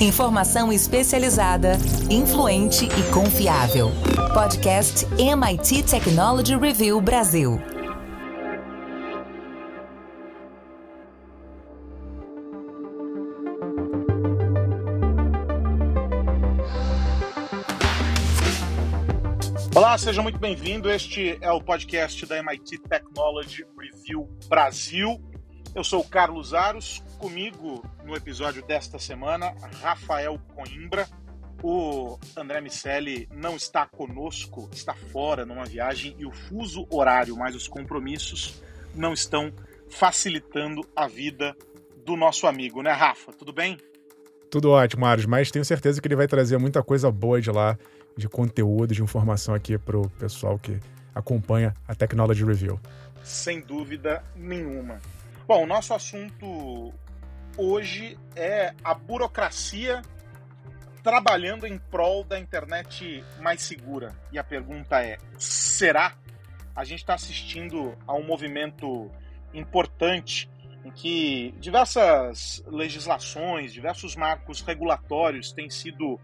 Informação especializada, influente e confiável. Podcast MIT Technology Review Brasil. Olá, seja muito bem-vindo. Este é o podcast da MIT Technology Review Brasil. Eu sou o Carlos Aros, comigo no episódio desta semana, Rafael Coimbra. O André Miceli não está conosco, está fora numa viagem e o fuso horário, mais os compromissos, não estão facilitando a vida do nosso amigo, né, Rafa? Tudo bem? Tudo ótimo, Aros, mas tenho certeza que ele vai trazer muita coisa boa de lá, de conteúdo, de informação aqui para o pessoal que acompanha a Technology Review. Sem dúvida nenhuma. Bom, o nosso assunto hoje é a burocracia trabalhando em prol da internet mais segura. E a pergunta é: será? A gente está assistindo a um movimento importante em que diversas legislações, diversos marcos regulatórios têm sido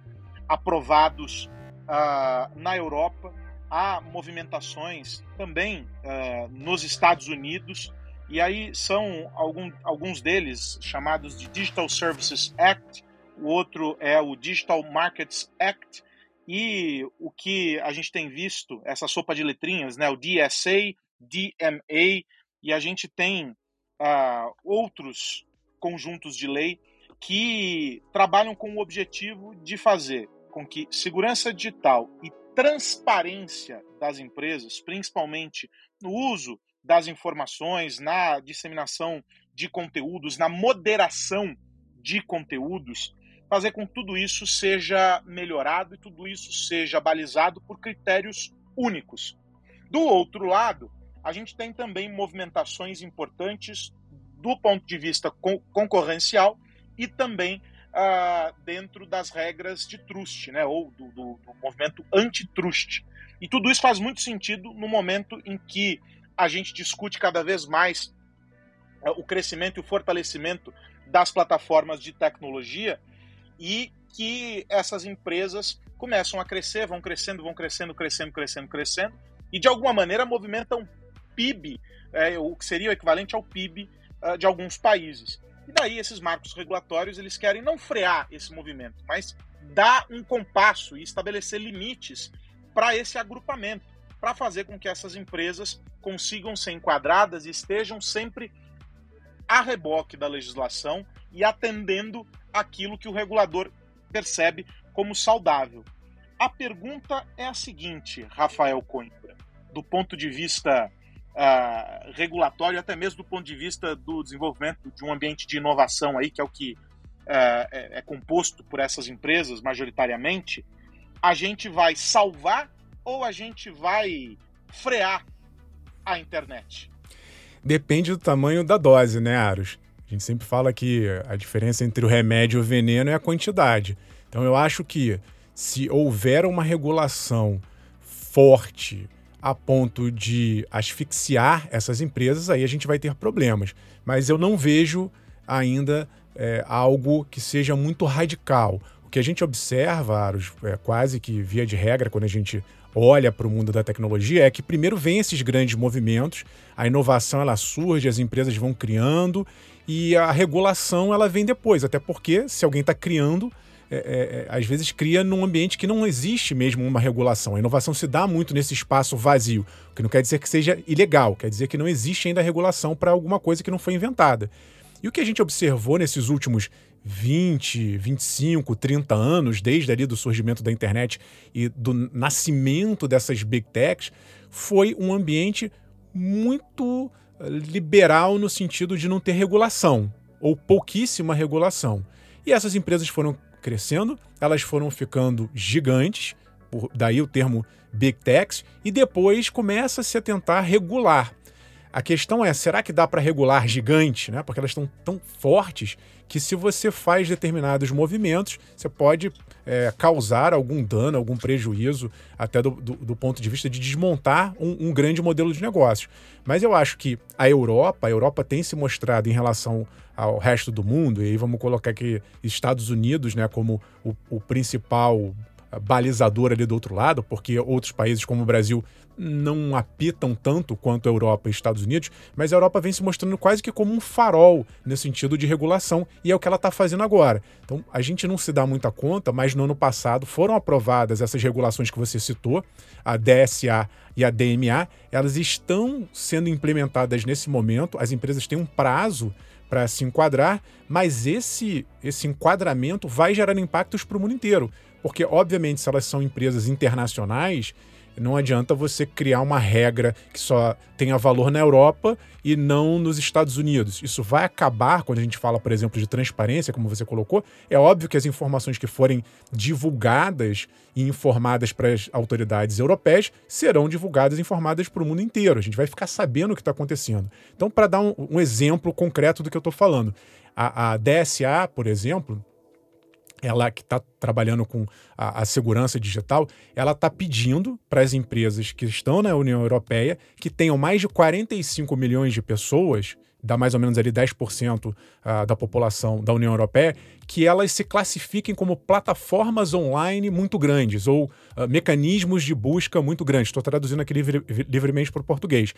aprovados uh, na Europa. Há movimentações também uh, nos Estados Unidos e aí são algum, alguns deles chamados de Digital Services Act, o outro é o Digital Markets Act, e o que a gente tem visto, essa sopa de letrinhas, né, o DSA, DMA, e a gente tem uh, outros conjuntos de lei que trabalham com o objetivo de fazer com que segurança digital e transparência das empresas, principalmente no uso das informações, na disseminação de conteúdos, na moderação de conteúdos, fazer com que tudo isso seja melhorado e tudo isso seja balizado por critérios únicos. Do outro lado, a gente tem também movimentações importantes do ponto de vista concorrencial e também uh, dentro das regras de trust, né, ou do, do, do movimento antitrust. E tudo isso faz muito sentido no momento em que a gente discute cada vez mais é, o crescimento e o fortalecimento das plataformas de tecnologia e que essas empresas começam a crescer, vão crescendo, vão crescendo, crescendo, crescendo, crescendo, e de alguma maneira movimentam PIB, é, o que seria o equivalente ao PIB uh, de alguns países. E daí esses marcos regulatórios eles querem não frear esse movimento, mas dar um compasso e estabelecer limites para esse agrupamento para fazer com que essas empresas consigam ser enquadradas e estejam sempre a reboque da legislação e atendendo aquilo que o regulador percebe como saudável. A pergunta é a seguinte, Rafael Coimbra, do ponto de vista uh, regulatório, até mesmo do ponto de vista do desenvolvimento de um ambiente de inovação aí, que é o que uh, é, é composto por essas empresas majoritariamente, a gente vai salvar ou a gente vai frear a internet? Depende do tamanho da dose, né, Aros? A gente sempre fala que a diferença entre o remédio e o veneno é a quantidade. Então eu acho que se houver uma regulação forte a ponto de asfixiar essas empresas, aí a gente vai ter problemas. Mas eu não vejo ainda é, algo que seja muito radical. O que a gente observa, Aros, é, quase que via de regra, quando a gente olha para o mundo da tecnologia é que primeiro vem esses grandes movimentos, a inovação ela surge, as empresas vão criando e a regulação ela vem depois, até porque se alguém está criando, é, é, é, às vezes cria num ambiente que não existe mesmo uma regulação. A inovação se dá muito nesse espaço vazio, o que não quer dizer que seja ilegal, quer dizer que não existe ainda regulação para alguma coisa que não foi inventada. E o que a gente observou nesses últimos 20, 25, 30 anos, desde ali do surgimento da internet e do nascimento dessas big techs, foi um ambiente muito eh, liberal no sentido de não ter regulação, ou pouquíssima regulação. E essas empresas foram crescendo, elas foram ficando gigantes, por, daí o termo big techs, e depois começa-se a tentar regular. A questão é, será que dá para regular gigante, né? Porque elas estão tão fortes que se você faz determinados movimentos, você pode é, causar algum dano, algum prejuízo, até do, do, do ponto de vista de desmontar um, um, grande modelo de negócio. Mas eu acho que a Europa, a Europa tem se mostrado em relação ao resto do mundo, e aí vamos colocar aqui Estados Unidos né, como o, o principal balizador ali do outro lado, porque outros países como o Brasil não apitam tanto quanto a Europa e Estados Unidos, mas a Europa vem se mostrando quase que como um farol nesse sentido de regulação, e é o que ela está fazendo agora. Então, a gente não se dá muita conta, mas no ano passado foram aprovadas essas regulações que você citou, a DSA e a DMA, elas estão sendo implementadas nesse momento, as empresas têm um prazo para se enquadrar, mas esse, esse enquadramento vai gerar impactos para o mundo inteiro. Porque, obviamente, se elas são empresas internacionais, não adianta você criar uma regra que só tenha valor na Europa e não nos Estados Unidos. Isso vai acabar quando a gente fala, por exemplo, de transparência, como você colocou. É óbvio que as informações que forem divulgadas e informadas para as autoridades europeias serão divulgadas e informadas para o mundo inteiro. A gente vai ficar sabendo o que está acontecendo. Então, para dar um, um, exemplo concreto do que eu estou falando, a, a DSA, por exemplo, ela que está trabalhando com a, a, segurança digital, ela está pedindo para as empresas que estão na União Europeia, que tenham mais de 45 milhões de pessoas, dá mais ou menos ali 10% uh, da população da União Europeia, que elas se classifiquem como plataformas online muito grandes ou uh, mecanismos de busca muito grandes. Estou traduzindo aqui livre, livremente para o português.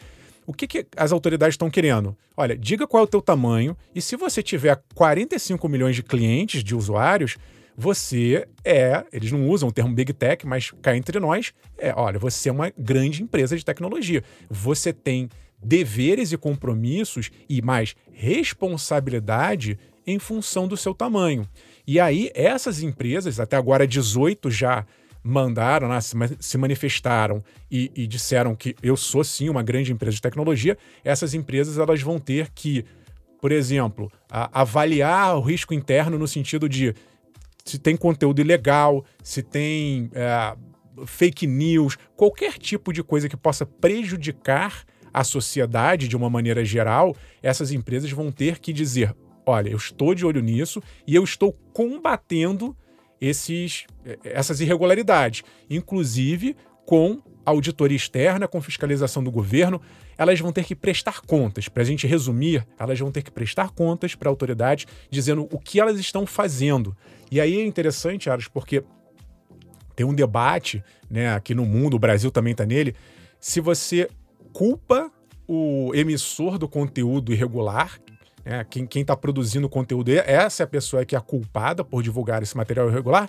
O que, que as autoridades estão querendo? Olha, diga qual é o teu tamanho e se você tiver 45 milhões de clientes, de usuários, você é, eles não usam o termo Big Tech, mas cá entre nós, é, olha, você é uma grande empresa de tecnologia. Você tem deveres e compromissos e mais responsabilidade em função do seu tamanho. E aí, essas empresas, até agora 18 já mandaram, né, se manifestaram e, e, disseram que eu sou sim uma grande empresa de tecnologia, essas empresas elas vão ter que, por exemplo, a, avaliar o risco interno no sentido de se tem conteúdo ilegal, se tem é, fake news, qualquer tipo de coisa que possa prejudicar a sociedade de uma maneira geral, essas empresas vão ter que dizer: olha, eu estou de olho nisso e eu estou combatendo esses, eh, essas irregularidades, inclusive com auditoria externa, com fiscalização do governo, elas vão ter que prestar contas. Para a gente resumir, elas vão ter que prestar contas para a autoridade dizendo o que elas estão fazendo. E aí é interessante, Aros, porque tem um debate né, aqui no mundo, o Brasil também está nele, se você culpa o emissor do conteúdo irregular, é, quem está produzindo conteúdo, essa é a pessoa que é culpada por divulgar esse material irregular,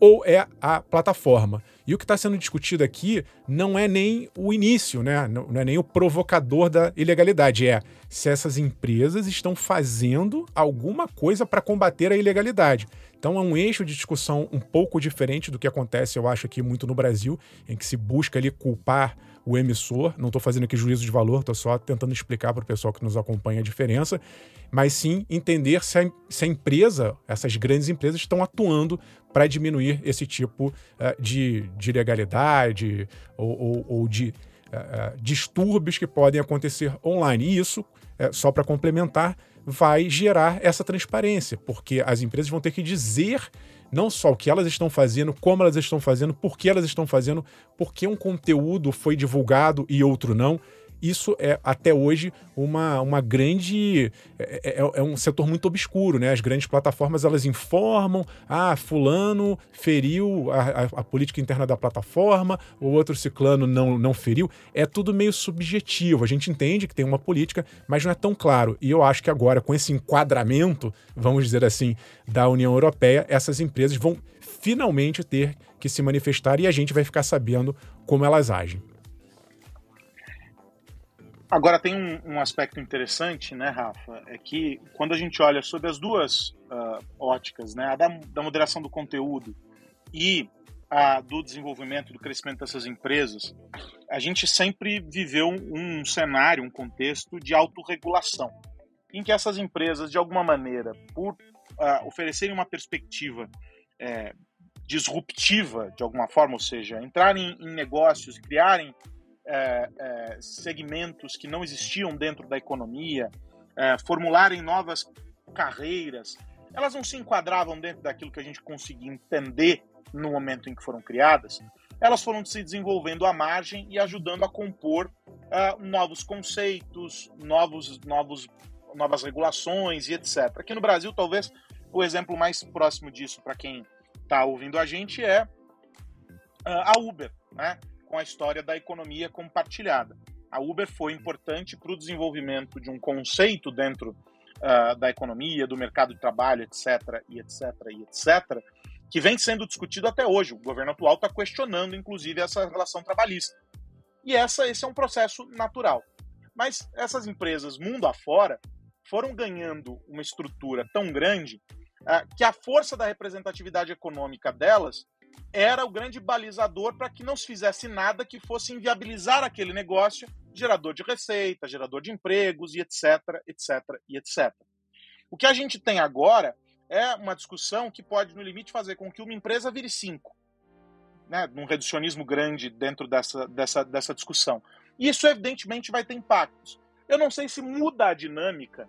ou é a plataforma. E o que está sendo discutido aqui não é nem o início, né? não, não é nem o provocador da ilegalidade, é se essas empresas estão fazendo alguma coisa para combater a ilegalidade. Então é um eixo de discussão um pouco diferente do que acontece, eu acho, aqui muito no Brasil, em que se busca ali culpar o emissor. Não estou fazendo aqui juízo de valor, estou só tentando explicar para o pessoal que nos acompanha a diferença, mas sim entender se a, se a empresa, essas grandes empresas, estão atuando para diminuir esse tipo uh, de, de ilegalidade ou, ou, ou de uh, distúrbios que podem acontecer online. E isso, uh, só para complementar, vai gerar essa transparência, porque as empresas vão ter que dizer não só o que elas estão fazendo, como elas estão fazendo, por que elas estão fazendo, por que um conteúdo foi divulgado e outro não. Isso é até hoje uma, uma grande. É, é, é, um setor muito obscuro, né? As grandes plataformas elas informam: ah, fulano feriu a, a, a política interna da plataforma, o outro ciclano não, não feriu. É tudo meio subjetivo. A gente entende que tem uma política, mas não é tão claro. E eu acho que agora, com esse enquadramento, vamos dizer assim, da União Europeia, essas empresas vão finalmente ter que se manifestar e a gente vai ficar sabendo como elas agem. Agora tem um, um, aspecto interessante, né, Rafa? É que quando a gente olha sobre as duas uh, óticas, né, a da, da, moderação do conteúdo e a do desenvolvimento, do crescimento dessas empresas, a gente sempre viveu um, um cenário, um contexto de autorregulação, em que essas empresas, de alguma maneira, por uh, oferecerem uma perspectiva é, disruptiva, de alguma forma, ou seja, entrarem em negócios, criarem é, é, segmentos que não existiam dentro da economia, é, formularem novas carreiras, elas não se enquadravam dentro daquilo que a gente conseguia entender no momento em que foram criadas, elas foram se desenvolvendo à margem e ajudando a compor uh, novos conceitos, novos, novos, novas regulações e etc. Aqui no Brasil, talvez o exemplo mais próximo disso para quem está ouvindo a gente é uh, a Uber, né? Com a história da economia compartilhada. A Uber foi importante para o desenvolvimento de um conceito dentro uh, da economia, do mercado de trabalho, etc, e etc, e etc, que vem sendo discutido até hoje. O governo atual está questionando, inclusive, essa relação trabalhista. E essa, esse é um processo natural. Mas essas empresas, mundo afora, foram ganhando uma estrutura tão grande uh, que a força da representatividade econômica delas era o grande balizador para que não se fizesse nada que fosse inviabilizar aquele negócio, gerador de receita, gerador de empregos e etc, etc e etc. O que a gente tem agora é uma discussão que pode, no limite, fazer com que uma empresa vire cinco, né, num reducionismo grande dentro dessa, dessa, dessa discussão. Isso, evidentemente, vai ter impactos. Eu não sei se muda a dinâmica,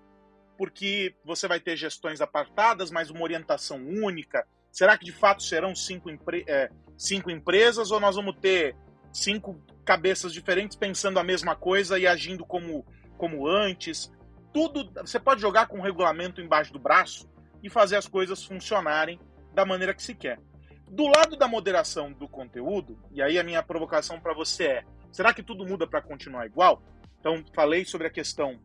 porque você vai ter gestões apartadas, mas uma orientação única. Será que de fato serão cinco, empre é, cinco empresas ou nós vamos ter cinco cabeças diferentes pensando a mesma coisa e agindo como, como antes? Tudo você pode jogar com o regulamento embaixo do braço e fazer as coisas funcionarem da maneira que se quer. Do lado da moderação do conteúdo, e aí a minha provocação para você é: será que tudo muda para continuar igual? Então, falei sobre a questão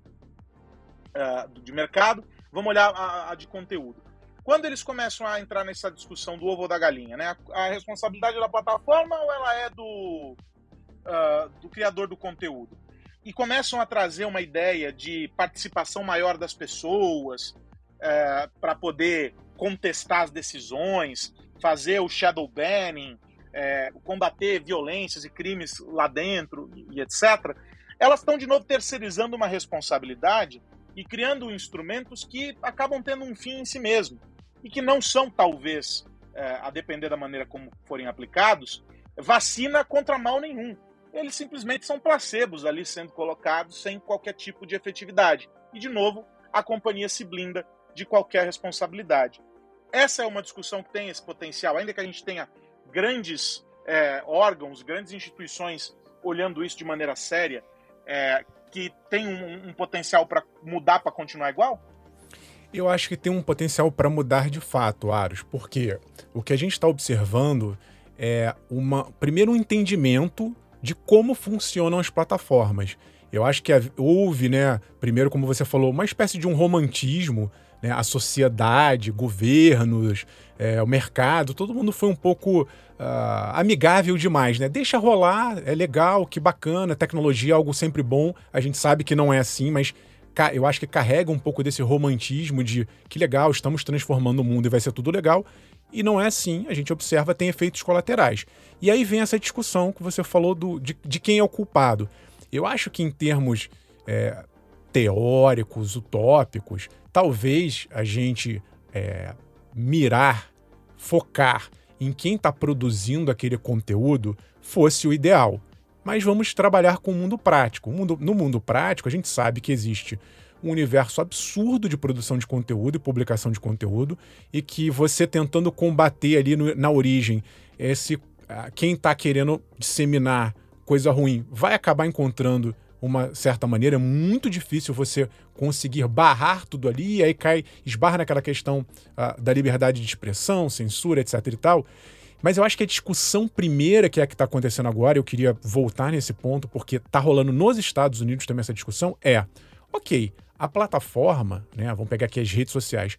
uh, de mercado, vamos olhar a, a, de conteúdo. Quando eles começam a entrar nessa discussão do ovo ou da galinha, né? A, a responsabilidade da plataforma ou ela é do, uh, do criador do conteúdo? E começam a trazer uma ideia de participação maior das pessoas, é, para poder contestar as decisões, fazer o shadow banning, é, combater violências e crimes lá dentro e, e etc., elas estão de novo terceirizando uma responsabilidade e criando instrumentos que acabam tendo um fim em si mesmo e que não são, talvez, é, a depender da maneira como forem aplicados, vacina contra mal nenhum. Eles simplesmente são placebos ali sendo colocados sem qualquer tipo de efetividade. E, de novo, a companhia se blinda de qualquer responsabilidade. Essa é uma discussão que tem esse potencial, ainda que a gente tenha grandes é, órgãos, grandes instituições olhando isso de maneira séria, é, que tem um, um potencial para mudar para continuar igual? Eu acho que tem um potencial para mudar de fato, Aros, porque o que a gente está observando é uma primeiro um entendimento de como funcionam as plataformas. Eu acho que houve, né, primeiro, como você falou, uma espécie de um romantismo né, a sociedade, governos, é, o mercado, todo mundo foi um pouco uh, amigável demais, né? Deixa rolar, é legal, que bacana, tecnologia é algo sempre bom. A gente sabe que não é assim, mas eu acho que carrega um pouco desse romantismo de que legal, estamos transformando o mundo e vai ser tudo legal. E não é assim, a gente observa, tem efeitos colaterais. E aí vem essa discussão que você falou do, de, de quem é o culpado. Eu acho que em termos é, teóricos, utópicos, talvez a gente é, mirar, focar em quem está produzindo aquele conteúdo fosse o ideal. Mas vamos trabalhar com o mundo prático. O mundo, no mundo prático, a gente sabe que existe um universo absurdo de produção de conteúdo e publicação de conteúdo, e que você tentando combater ali no, na origem esse quem está querendo disseminar coisa ruim vai acabar encontrando uma certa maneira. É muito difícil você conseguir barrar tudo ali, e aí cai, esbarra naquela questão uh, da liberdade de expressão, censura, etc e tal. Mas eu acho que a discussão primeira que é a que está acontecendo agora, eu queria voltar nesse ponto, porque está rolando nos Estados Unidos também essa discussão, é, ok, a plataforma, né, vamos pegar aqui as redes sociais,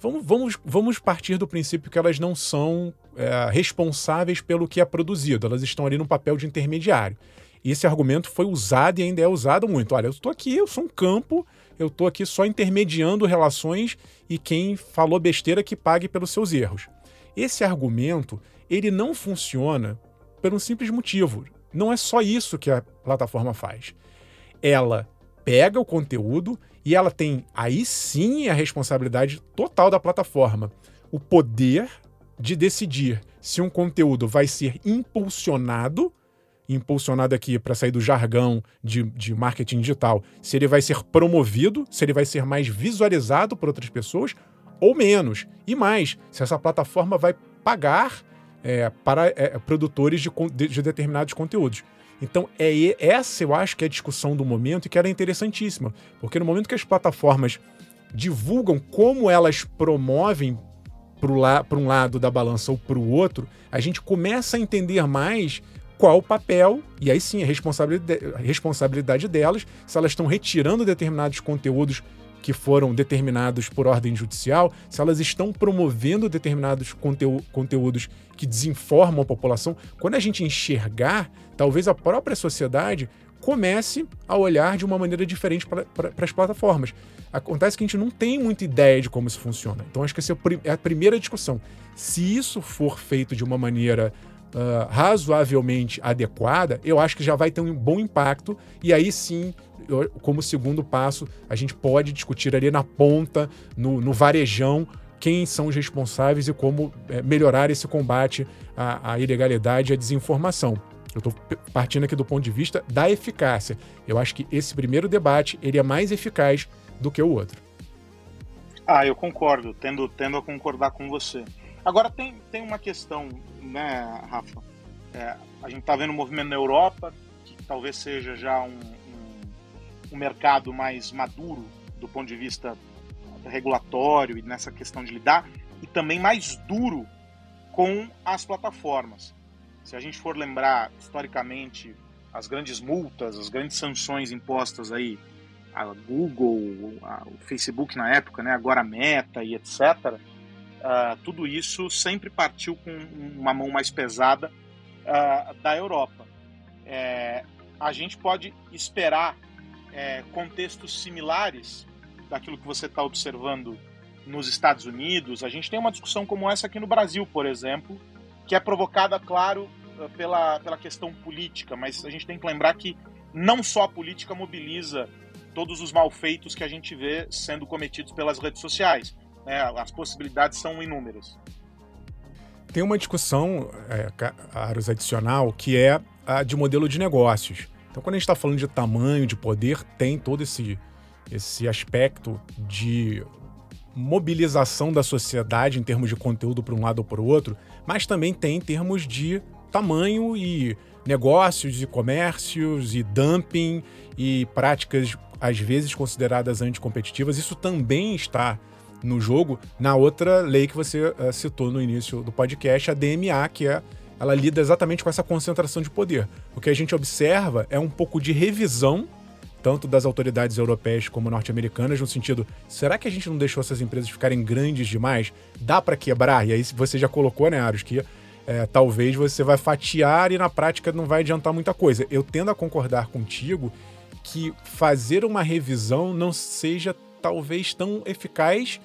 vamos, vamos, vamos partir do princípio que elas não são é, responsáveis pelo que é produzido, elas estão ali no papel de intermediário. E esse argumento foi usado e ainda é usado muito. Olha, eu estou aqui, eu sou um campo, eu estou aqui só intermediando relações e quem falou besteira que pague pelos seus erros. Esse argumento, ele não funciona por um simples motivo. Não é só isso que a plataforma faz. Ela pega o conteúdo e ela tem aí sim a responsabilidade total da plataforma. O poder de decidir se um conteúdo vai ser impulsionado impulsionado aqui para sair do jargão de, de marketing digital, se ele vai ser promovido, se ele vai ser mais visualizado por outras pessoas, ou menos. E mais, se essa plataforma vai pagar é, para é, produtores de, de, de, determinados conteúdos. Então, é essa eu acho que é a discussão do momento e que ela é interessantíssima. Porque no momento que as plataformas divulgam como elas promovem para um lado da balança ou para o outro, a gente começa a entender mais qual o papel, e aí sim a responsabilidade, a responsabilidade delas, se elas estão retirando determinados conteúdos que foram determinados por ordem judicial, se elas estão promovendo determinados conteú conteúdos que desinformam a população. Quando a gente enxergar, talvez a própria sociedade comece a olhar de uma maneira diferente para as plataformas. Acontece que a gente não tem muita ideia de como isso funciona. Então, acho que essa é a primeira discussão. Se isso for feito de uma maneira uh, razoavelmente adequada, eu acho que já vai ter um bom impacto. E aí sim, como segundo passo, a gente pode discutir ali na ponta, no, no varejão, quem são os responsáveis e como é, melhorar esse combate à, à ilegalidade e à desinformação. Eu estou partindo aqui do ponto de vista da eficácia. Eu acho que esse primeiro debate ele é mais eficaz do que o outro. Ah, eu concordo, tendo, tendo a concordar com você. Agora tem, tem uma questão, né, Rafa? É, a gente está vendo um movimento na Europa, que talvez seja já um, um, mercado mais maduro do ponto de vista regulatório e nessa questão de lidar, e também mais duro com as plataformas. Se a gente for lembrar historicamente as grandes multas, as grandes sanções impostas aí a Google, o Facebook na época, né, agora a Meta e etc uh, tudo isso sempre partiu com uma mão mais pesada uh, da Europa. É, a gente pode esperar é, contextos similares daquilo que você está observando nos Estados Unidos. A gente tem uma discussão como essa aqui no Brasil, por exemplo, que é provocada, claro, pela, pela questão política, mas a gente tem que lembrar que não só a política mobiliza todos os malfeitos que a gente vê sendo cometidos pelas redes sociais. Né? As possibilidades são inúmeras. Tem uma discussão, é, Aros, adicional, que é a de modelo de negócios. Então, quando a gente está falando de tamanho, de poder, tem todo esse, esse aspecto de mobilização da sociedade em termos de conteúdo para um lado ou para o outro, mas também tem em termos de tamanho e negócios e comércios e dumping e práticas às vezes consideradas anticompetitivas. Isso também está no jogo na outra lei que você uh, citou no início do podcast, a DMA, que é ela lida exatamente com essa concentração de poder. O que a gente observa é um pouco de revisão tanto das autoridades europeias como norte-americanas, no sentido, será que a gente não deixou essas empresas ficarem grandes demais? Dá para quebrar? E aí você já colocou, né, Aros, que é, talvez você vai fatiar e na prática não vai adiantar muita coisa. Eu tendo a concordar contigo que fazer uma revisão não seja talvez tão eficaz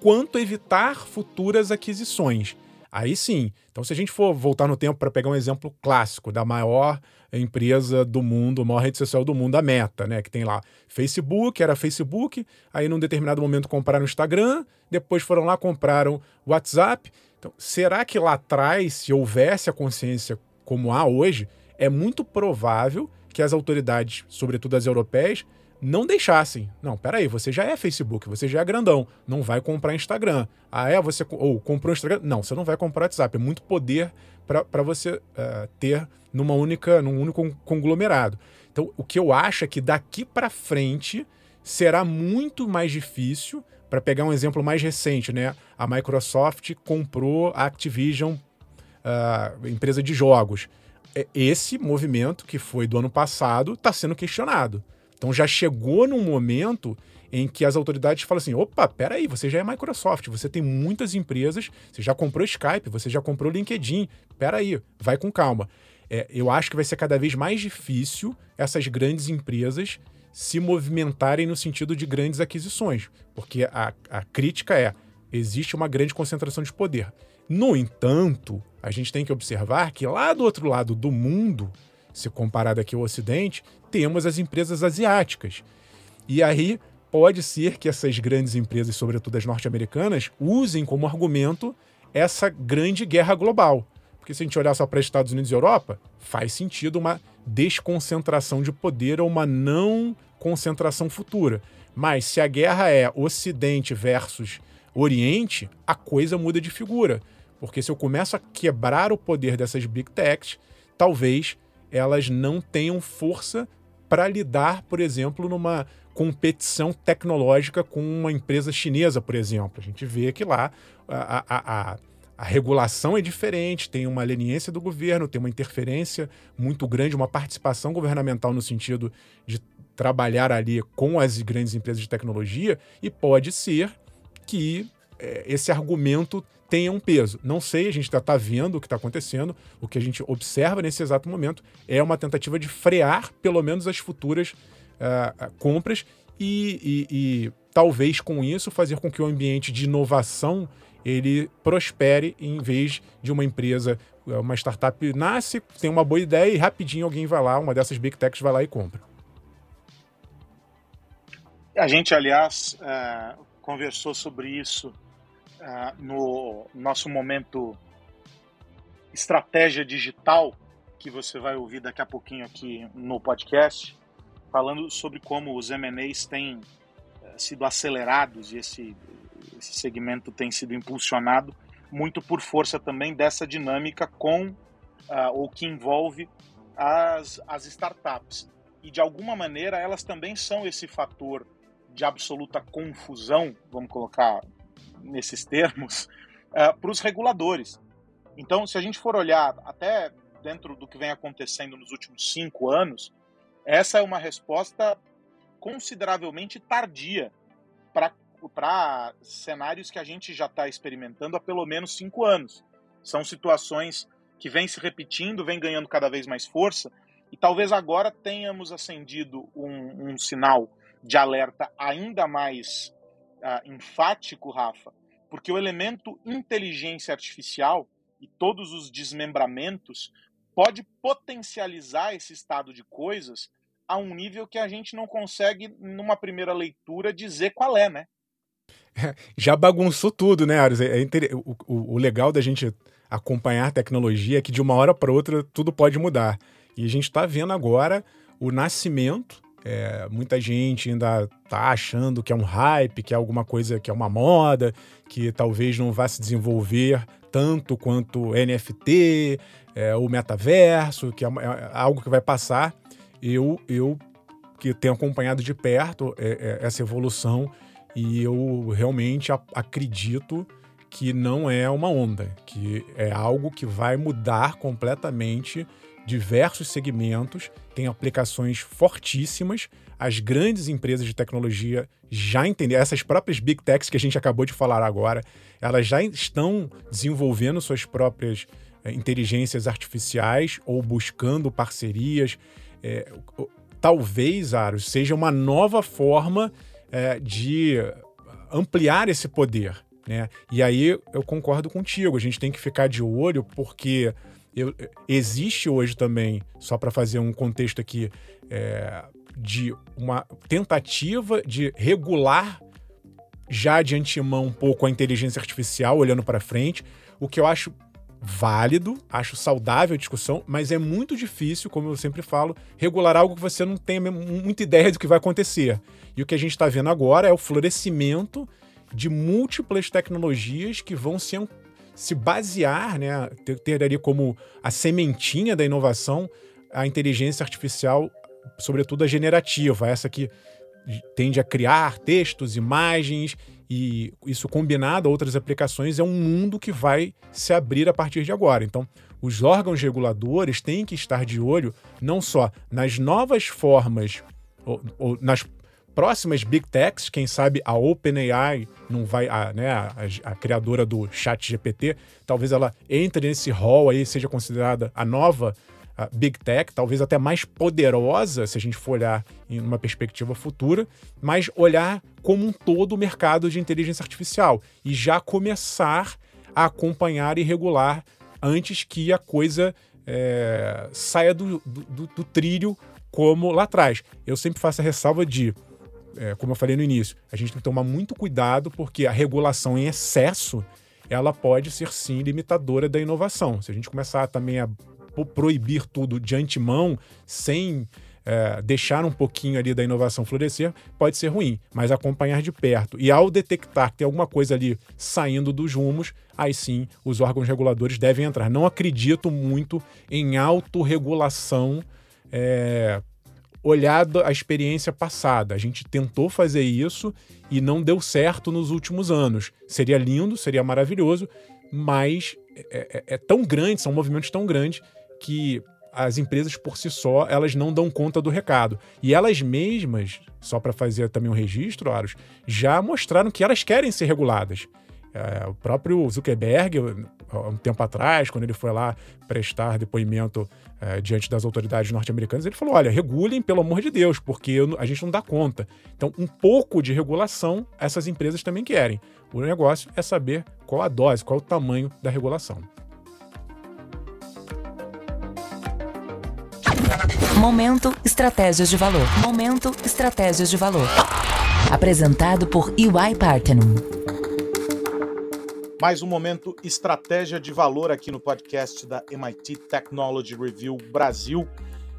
quanto evitar futuras aquisições. Aí sim. Então, se a gente for voltar no tempo para pegar um exemplo clássico da maior empresa do mundo, maior rede social do mundo, a Meta, né? Que tem lá Facebook, era Facebook, aí num determinado momento compraram o Instagram, depois foram lá compraram o WhatsApp. Então, será que lá atrás, se houvesse a consciência como há hoje, é muito provável que as autoridades, sobretudo as europeias, não deixassem. Não, peraí, você já é Facebook, você já é grandão, não vai comprar Instagram. Ah, é? Você ou comprou Instagram? Não, você não vai comprar WhatsApp. É muito poder para você uh, ter numa única, num único conglomerado. Então, o que eu acho é que daqui para frente será muito mais difícil. Para pegar um exemplo mais recente, né? A Microsoft comprou a Activision, uh, empresa de jogos. Esse movimento, que foi do ano passado, está sendo questionado. Então já chegou num momento em que as autoridades falam assim: opa, peraí, você já é Microsoft, você tem muitas empresas, você já comprou Skype, você já comprou LinkedIn, peraí, vai com calma. É, eu acho que vai ser cada vez mais difícil essas grandes empresas se movimentarem no sentido de grandes aquisições, porque a, a crítica é: existe uma grande concentração de poder. No entanto, a gente tem que observar que lá do outro lado do mundo, se comparado aqui ao Ocidente, temos as empresas asiáticas. E aí pode ser que essas grandes empresas, sobretudo as norte-americanas, usem como argumento essa grande guerra global. Porque se a gente olhar só para Estados Unidos e Europa, faz sentido uma desconcentração de poder ou uma não concentração futura. Mas se a guerra é Ocidente versus Oriente, a coisa muda de figura. Porque se eu começo a quebrar o poder dessas big techs, talvez elas não tenham força para lidar, por exemplo, numa competição tecnológica com uma empresa chinesa, por exemplo. A gente vê que lá a, a, a, a regulação é diferente, tem uma leniência do governo, tem uma interferência muito grande, uma participação governamental no sentido de trabalhar ali com as grandes empresas de tecnologia, e pode ser que é, esse argumento tenha um peso. Não sei, a gente está tá vendo o que está acontecendo. O que a gente observa nesse exato momento é uma tentativa de frear, pelo menos, as futuras uh, compras e, e, e, talvez com isso fazer com que o ambiente de inovação ele prospere em vez de uma empresa, uma startup nasce, tem uma boa ideia e rapidinho alguém vai lá, uma dessas big techs vai lá e compra. A gente, aliás, conversou sobre isso uh, no nosso momento estratégia digital, que você vai ouvir daqui a pouquinho aqui no podcast, falando sobre como os M&As têm uh, sido acelerados e esse, esse segmento tem sido impulsionado muito por força também dessa dinâmica com uh, ou que envolve as, as startups. E de alguma maneira elas também são esse fator de absoluta confusão, vamos colocar nesses termos, uh, é, para os reguladores. Então, se a gente for olhar até dentro do que vem acontecendo nos últimos cinco anos, essa é uma resposta consideravelmente tardia para cenários que a gente já está experimentando há pelo menos cinco anos. São situações que vêm se repetindo, vêm ganhando cada vez mais força, e talvez agora tenhamos acendido um, um sinal de alerta ainda mais uh, enfático, Rafa, porque o elemento inteligência artificial e todos os desmembramentos pode potencializar esse estado de coisas a um nível que a gente não consegue, numa primeira leitura, dizer qual é, né? Já bagunçou tudo, né, Ares? É, é o, o, o, legal da gente acompanhar tecnologia é que de uma hora para outra tudo pode mudar. E a gente está vendo agora o nascimento é, muita gente ainda tá achando que é um hype, que é alguma coisa que é uma moda, que talvez não vá se desenvolver tanto quanto NFT, é, o metaverso, que é, é, algo que vai passar. Eu, eu que tenho acompanhado de perto é, é, essa evolução e eu realmente acredito que não é uma onda, que é algo que vai mudar completamente diversos segmentos, tem aplicações fortíssimas. As grandes empresas de tecnologia já entenderam, essas próprias big techs que a gente acabou de falar agora, elas já estão desenvolvendo suas próprias é, inteligências artificiais ou buscando parcerias. É, talvez, Aros, seja uma nova forma é, de ampliar esse poder. Né? E aí eu concordo contigo, a gente tem que ficar de olho porque eu, existe hoje também, só para fazer um contexto aqui, é, de uma tentativa de regular já de antemão um pouco a inteligência artificial, olhando para frente, o que eu acho válido, acho saudável a discussão, mas é muito difícil, como eu sempre falo, regular algo que você não tem muita ideia do que vai acontecer. E o que a gente está vendo agora é o florescimento de múltiplas tecnologias que vão se se basear, né, ter, ter ali como a sementinha da inovação a inteligência artificial, sobretudo a generativa, essa que tende a criar textos, imagens e isso combinado a outras aplicações é um mundo que vai se abrir a partir de agora. Então, os órgãos reguladores têm que estar de olho não só nas novas formas ou, ou nas próximas big techs, quem sabe a OpenAI não vai, a, né, a, a, criadora do Chat GPT, talvez ela entre nesse hall aí, seja considerada a nova a big tech, talvez até mais poderosa, se a gente for olhar em uma perspectiva futura, mas olhar como um todo o mercado de inteligência artificial e já começar a acompanhar e regular antes que a coisa é, saia do, do, do trilho como lá atrás. Eu sempre faço a ressalva de é, como eu falei no início, a gente tem que tomar muito cuidado porque a regulação em excesso ela pode ser sim limitadora da inovação. Se a gente começar também a proibir tudo de antemão, sem é, deixar um pouquinho ali da inovação florescer pode ser ruim, mas acompanhar de perto. E ao detectar que tem alguma coisa ali saindo dos rumos, aí sim os órgãos reguladores devem entrar. Não acredito muito em autorregulação. É, olhado a experiência passada. A gente tentou fazer isso e não deu certo nos últimos anos. Seria lindo, seria maravilhoso, mas é, é, é tão grande, são movimentos tão grandes que as empresas por si só, elas não dão conta do recado. E elas mesmas, só para fazer também um registro, Aros, já mostraram que elas querem ser reguladas. É, o próprio Zuckerberg, há um tempo atrás, quando ele foi lá prestar depoimento é, diante das autoridades norte-americanas, ele falou: olha, regulem, pelo amor de Deus, porque a gente não dá conta. Então, um pouco de regulação essas empresas também querem. O negócio é saber qual a dose, qual o tamanho da regulação. Momento Estratégias de Valor. Momento Estratégias de Valor. Apresentado por EY Partners. Mais um momento Estratégia de Valor aqui no podcast da MIT Technology Review Brasil.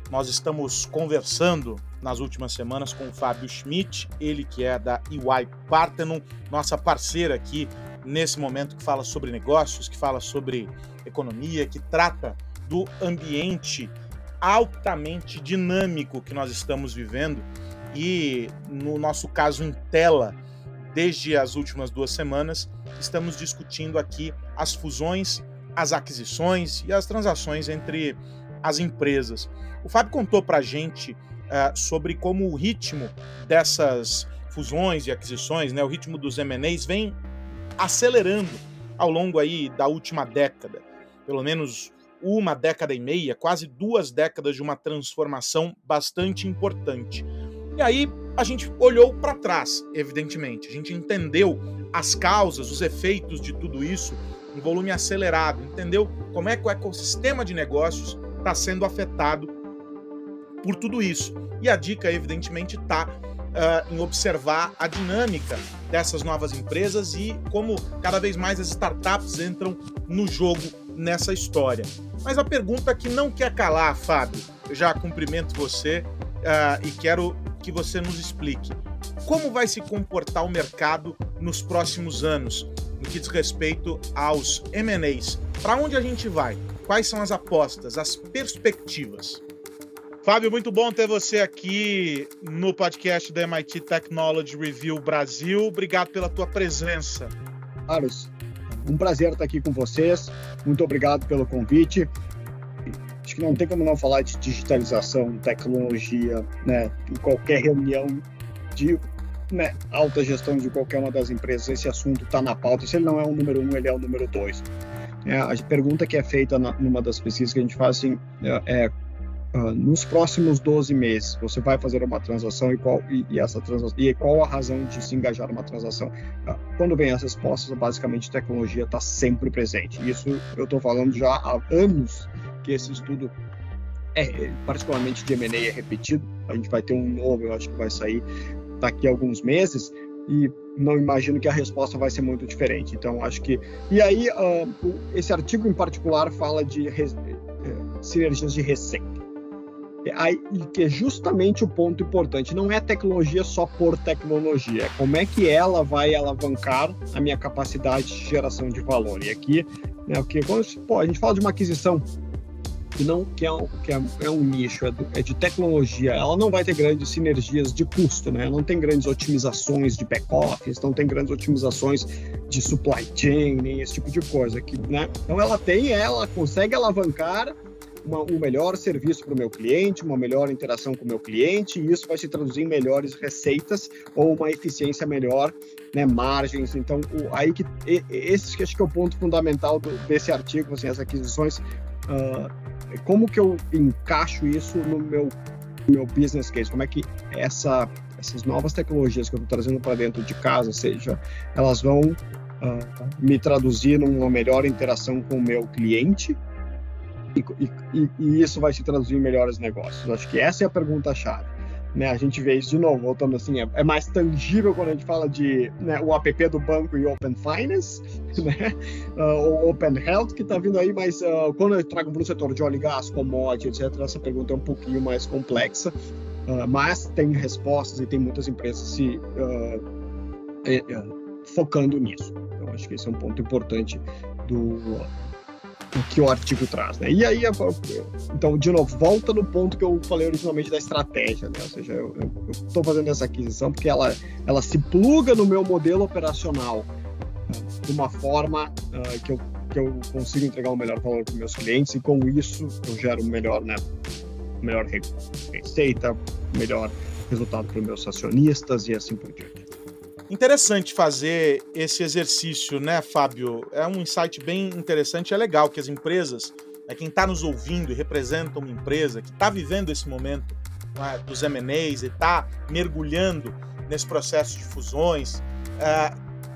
Nós estamos conversando nas últimas semanas com o Fábio Schmidt, ele que é da EY Parthenon, nossa parceira aqui nesse momento que fala sobre negócios, que fala sobre economia, que trata do ambiente altamente dinâmico que nós estamos vivendo e, no nosso caso, em tela, desde as últimas duas semanas, estamos discutindo aqui as fusões, as aquisições e as transações entre as empresas. O Fábio contou para a gente uh, sobre como o ritmo dessas fusões e aquisições, né, o ritmo dos M&As vem acelerando ao longo aí da última década. Pelo menos uma década e meia, quase duas décadas de uma transformação bastante importante. E aí a gente olhou para trás, evidentemente, a gente entendeu as causas, os efeitos de tudo isso em volume acelerado, entendeu como é que o ecossistema de negócios está sendo afetado por tudo isso. E a dica, evidentemente, está uh, em observar a dinâmica dessas novas empresas e como cada vez mais as startups entram no jogo nessa história. Mas a pergunta que não quer calar, Fábio, eu já cumprimento você uh, e quero que você nos explique como vai se comportar o mercado nos próximos anos no que diz respeito aos M&As. Para onde a gente vai? Quais são as apostas, as perspectivas? Fábio, muito bom ter você aqui no podcast da MIT Technology Review Brasil. Obrigado pela tua presença. Carlos, um prazer estar aqui com vocês. Muito obrigado pelo convite. Que não tem como não falar de digitalização, tecnologia, né? Em qualquer reunião de né, alta gestão de qualquer uma das empresas, esse assunto está na pauta. Se ele não é o número um, ele é o número dois. É, a pergunta que é feita na, numa das pesquisas que a gente faz assim, é, é Uh, nos próximos 12 meses você vai fazer uma transação e qual, e, e essa transação, e qual a razão de se engajar numa transação? Uh, quando vem as respostas, basicamente tecnologia está sempre presente. Isso eu estou falando já há anos que esse estudo, é, particularmente de M&A, é repetido. A gente vai ter um novo, eu acho que vai sair daqui a alguns meses, e não imagino que a resposta vai ser muito diferente. Então, acho que. E aí, uh, esse artigo em particular fala de re... Eh, sinergias de receita. Aí, que é justamente o ponto importante. Não é tecnologia só por tecnologia, é como é que ela vai alavancar a minha capacidade de geração de valor. E aqui, né, o que pô, a gente fala de uma aquisição que não que é um, que é, um nicho, é, do, é, de tecnologia, ela não vai ter grandes sinergias de custo, né? Não tem grandes otimizações de back office, não tem grandes otimizações de supply chain, nem esse tipo de coisa, que, né? Então ela tem, ela consegue alavancar uma, um melhor serviço para o meu cliente, uma melhor interação com o meu cliente, e isso vai se traduzir em melhores receitas ou uma eficiência melhor, né, margens. Então, o, aí que esse que acho que é o ponto fundamental do, desse artigo, assim, as aquisições, uh, como que eu encaixo isso no meu meu business case, como é que essa, essas novas tecnologias que eu estou trazendo para dentro de casa, seja, elas vão uh, me traduzir numa melhor interação com o meu cliente, e, e, e, isso vai se traduzir em melhores negócios? Acho que essa é a pergunta-chave. Né, a gente vê isso de novo, voltando assim, é, é mais tangível quando a gente fala de né, o app do banco e Open Finance, né, uh, Open Health, que está vindo aí, mas uh, quando eu trago para o setor de óleo e gás, commodity, etc., essa pergunta é um pouquinho mais complexa, uh, mas tem respostas e tem muitas empresas se é, é, focando nisso. Então, acho que esse é um ponto importante do, o que o artigo traz, né? E aí, então, de novo, volta no ponto que eu falei originalmente da estratégia, né? Ou seja, eu estou fazendo essa aquisição porque ela, ela se pluga no meu modelo operacional uh, de uma forma uh, que, eu, que eu consigo entregar um melhor valor para meus clientes e com isso eu gero melhor, né? Melhor receita, melhor resultado para os meus acionistas e assim por diante. Interessante fazer esse exercício, né, Fábio? É um insight bem interessante. É legal que as empresas, né, quem está nos ouvindo e representa uma empresa que está vivendo esse momento né, dos M&As e está mergulhando nesse processo de fusões, é,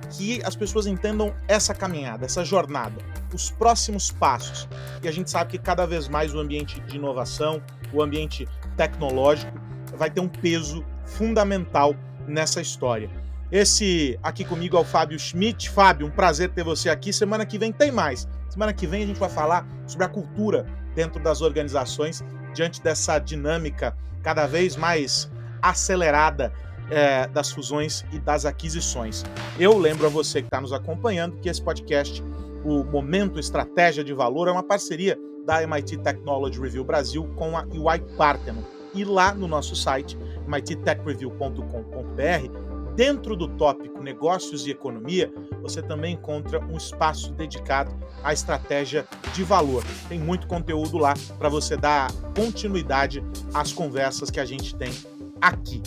que as pessoas entendam essa caminhada, essa jornada, os próximos passos. E a gente sabe que cada vez mais o ambiente de inovação, o ambiente tecnológico, vai ter um peso fundamental nessa história. Esse aqui comigo é o Fábio Schmidt. Fábio, um prazer ter você aqui. Semana que vem tem mais. Semana que vem a gente vai falar sobre a cultura dentro das organizações diante dessa dinâmica cada vez mais acelerada é, das fusões e das aquisições. Eu lembro a você que está nos acompanhando que esse podcast, o Momento Estratégia de Valor, é uma parceria da MIT Technology Review Brasil com a UI Parthenon. E lá no nosso site, mittechreview.com.br, Dentro do tópico Negócios e Economia, você também encontra um espaço dedicado à estratégia de valor. Tem muito conteúdo lá para você dar continuidade às conversas que a gente tem aqui.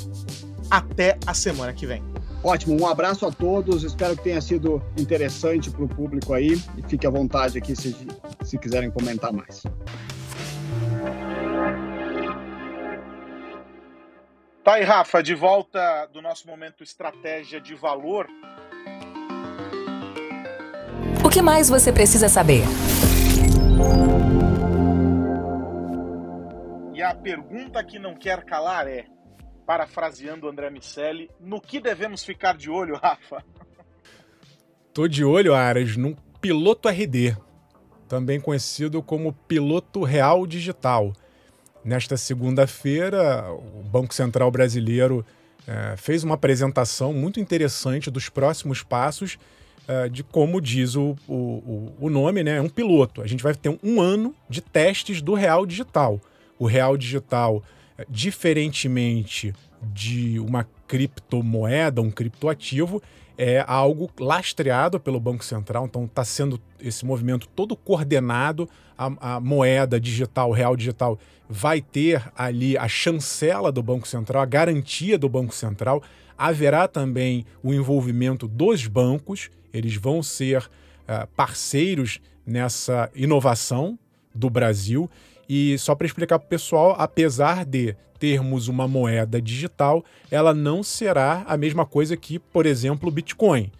Até a semana que vem. Ótimo, um abraço a todos. Espero que tenha sido interessante para o público aí. E fique à vontade aqui se, se quiserem comentar mais. Tá aí, Rafa, de volta do nosso momento estratégia de valor. O que mais você precisa saber? E a pergunta que não quer calar é, parafraseando André Miceli, no que devemos ficar de olho, Rafa? Tô de olho, Aras, num piloto RD, também conhecido como piloto real digital Nesta segunda-feira, o Banco Central Brasileiro é, fez uma apresentação muito interessante dos próximos passos é, de como diz o, o, o nome, né? É um piloto. A gente vai ter um ano de testes do Real Digital. O Real Digital, é, diferentemente de uma criptomoeda, um criptoativo, é algo lastreado pelo Banco Central, então está sendo esse movimento todo coordenado. A, a, moeda digital, real digital, vai ter ali a chancela do Banco Central, a garantia do Banco Central. Haverá também o envolvimento dos bancos, eles vão ser uh, parceiros nessa inovação do Brasil. E só para explicar para o pessoal, apesar de termos uma moeda digital, ela não será a mesma coisa que, por exemplo, o Bitcoin.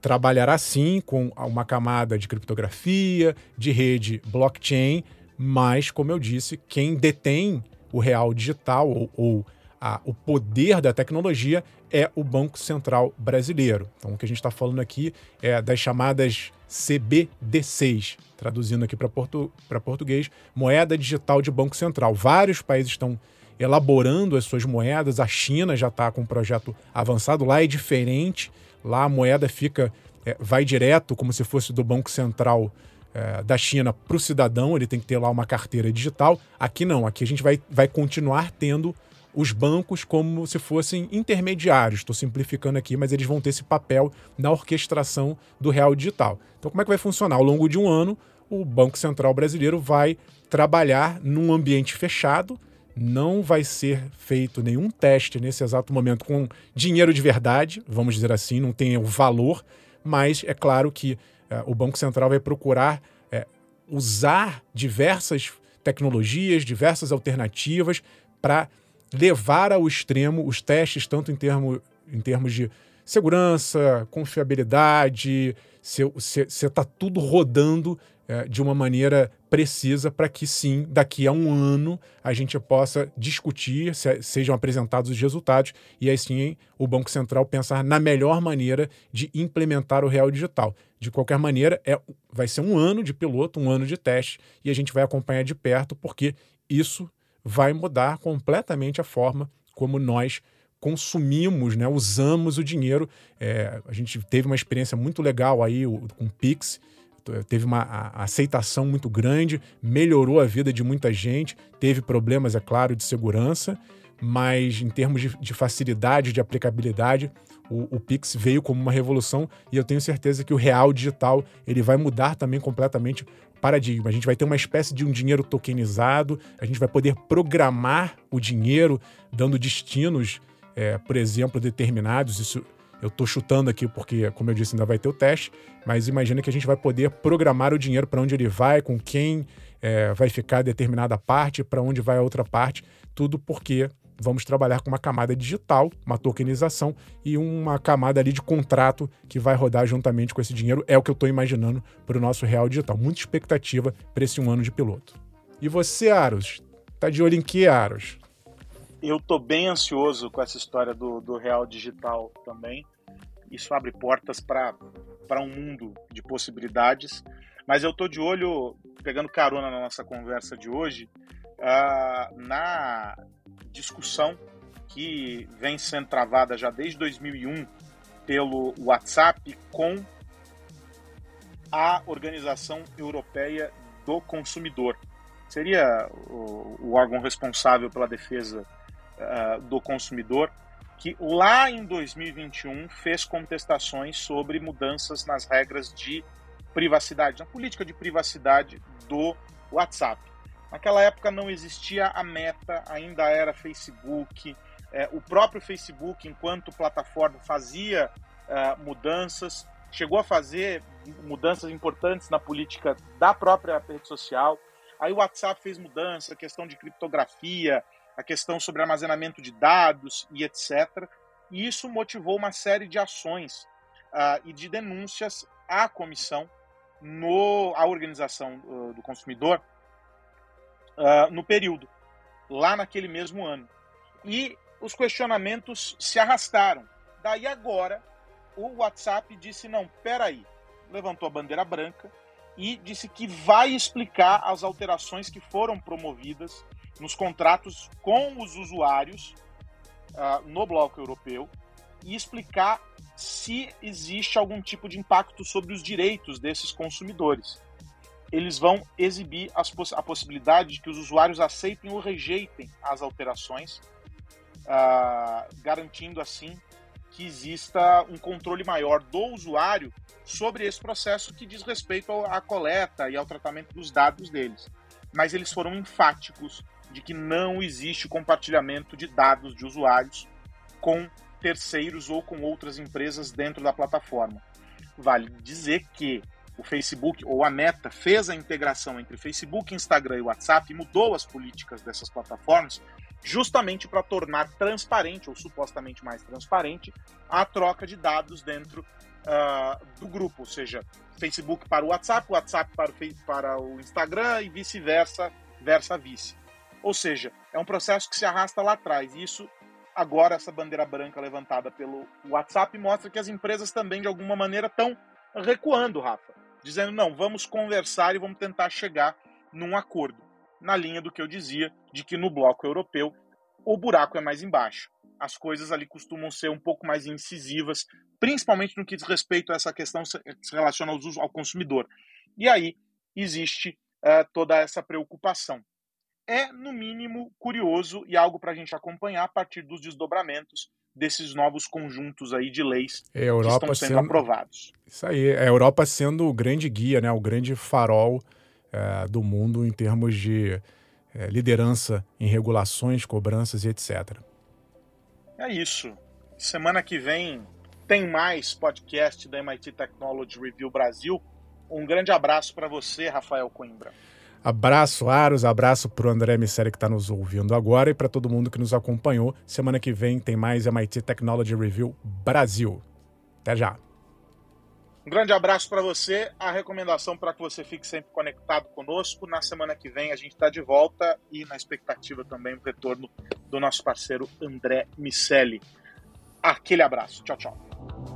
Trabalhará sim com uma camada de criptografia, de rede blockchain, mas, como eu disse, quem detém o real digital ou, ou a, o poder da tecnologia é o Banco Central Brasileiro. Então, o que a gente está falando aqui é das chamadas CBD6, traduzindo aqui para portu português, moeda digital de Banco Central. Vários países estão elaborando as suas moedas, a China já está com um projeto avançado, lá é diferente, lá a moeda fica, é, vai direto, como se fosse do Banco Central é, da China para o cidadão, ele tem que ter lá uma carteira digital. Aqui não, aqui a gente vai, vai continuar tendo os bancos como se fossem intermediários. Estou simplificando aqui, mas eles vão ter esse papel na orquestração do real digital. Então, como é que vai funcionar? Ao longo de um ano, o Banco Central Brasileiro vai trabalhar num ambiente fechado, não vai ser feito nenhum teste nesse exato momento com dinheiro de verdade, vamos dizer assim, não tem o valor, mas é claro que é, o Banco Central vai procurar é, usar diversas tecnologias, diversas alternativas para levar ao extremo os testes, tanto em, termo, em termos de segurança, confiabilidade, se está tudo rodando é, de uma maneira precisa para que sim, daqui a um ano, a gente possa discutir, se, sejam apresentados os resultados e aí sim o Banco Central pensar na melhor maneira de implementar o real digital. De qualquer maneira, é, vai ser um ano de piloto, um ano de teste e a gente vai acompanhar de perto porque isso vai mudar completamente a forma como nós consumimos, né, usamos o dinheiro. É, a gente teve uma experiência muito legal aí com o Pix, teve uma aceitação muito grande, melhorou a vida de muita gente, teve problemas, é claro, de segurança, mas em termos de, de facilidade, de aplicabilidade, o, o, Pix veio como uma revolução e eu tenho certeza que o real digital ele vai mudar também completamente paradigma. A gente vai ter uma espécie de um dinheiro tokenizado, a gente vai poder programar o dinheiro, dando destinos, é, por exemplo, determinados. Isso eu estou chutando aqui porque, como eu disse, ainda vai ter o teste, mas imagina que a gente vai poder programar o dinheiro para onde ele vai, com quem é, vai ficar determinada parte, para onde vai a outra parte, tudo porque vamos trabalhar com uma camada digital, uma tokenização e uma camada ali de contrato que vai rodar juntamente com esse dinheiro. É o que eu estou imaginando para o nosso real digital. Muita expectativa para esse um ano de piloto. E você, Aros? Tá de olho em que, Aros? eu tô bem ansioso com essa história do, do real digital também. Isso abre portas para um mundo de possibilidades. Mas eu tô de olho, pegando carona na nossa conversa de hoje, uh, na discussão que vem sendo travada já desde 2001 pelo WhatsApp com a Organização Europeia do Consumidor. Seria o, órgão responsável pela defesa uh, do consumidor, que lá em 2021 fez contestações sobre mudanças nas regras de privacidade, na política de privacidade do WhatsApp. Naquela época não existia a Meta, ainda era Facebook. É, o próprio Facebook, enquanto plataforma, fazia uh, mudanças, chegou a fazer mudanças importantes na política da própria rede social. Aí o WhatsApp fez mudança, questão de criptografia, a questão sobre armazenamento de dados e etc. E isso motivou uma série de ações uh, e de denúncias à comissão, no, à organização uh, do consumidor, uh, no período, lá naquele mesmo ano. E os questionamentos se arrastaram. Daí agora, o WhatsApp disse: não, peraí, levantou a bandeira branca e disse que vai explicar as alterações que foram promovidas nos contratos com os usuários uh, no bloco europeu e explicar se existe algum tipo de impacto sobre os direitos desses consumidores. Eles vão exibir poss a possibilidade de que os usuários aceitem ou rejeitem as alterações, uh, garantindo assim que exista um controle maior do usuário sobre esse processo que diz respeito à coleta e ao tratamento dos dados deles. Mas eles foram enfáticos de que não existe compartilhamento de dados de usuários com terceiros ou com outras empresas dentro da plataforma. Vale dizer que o Facebook ou a Meta fez a integração entre Facebook, Instagram e WhatsApp e mudou as políticas dessas plataformas justamente para tornar transparente ou supostamente mais transparente a troca de dados dentro uh, do grupo, ou seja, Facebook para o WhatsApp, WhatsApp para o, para o Instagram e vice-versa, versa-vice. Ou seja, é um processo que se arrasta lá atrás. Isso, agora, essa bandeira branca levantada pelo WhatsApp mostra que as empresas também, de alguma maneira, estão recuando, Rafa. Dizendo, não, vamos conversar e vamos tentar chegar num acordo. Na linha do que eu dizia, de que no bloco europeu o buraco é mais embaixo. As coisas ali costumam ser um pouco mais incisivas, principalmente no que diz respeito a essa questão que se relaciona ao consumidor. E aí existe uh, toda essa preocupação é, no mínimo, curioso e algo para a gente acompanhar a partir dos desdobramentos desses novos conjuntos aí de leis é, que estão sendo, sendo, aprovados. Isso aí, é a Europa sendo o grande guia, né, o grande farol é, do mundo em termos de é, liderança em regulações, cobranças e etc. É isso. Semana que vem tem mais podcast da MIT Technology Review Brasil. Um grande abraço para você, Rafael Coimbra. Abraço, Aros, abraço para o André Misseri que está nos ouvindo agora e para todo mundo que nos acompanhou. Semana que vem tem mais MIT Technology Review Brasil. Até já. Um grande abraço para você. A recomendação para que você fique sempre conectado conosco. Na semana que vem a gente está de volta e na expectativa também o retorno do nosso parceiro André Miceli. Aquele abraço. Tchau, tchau.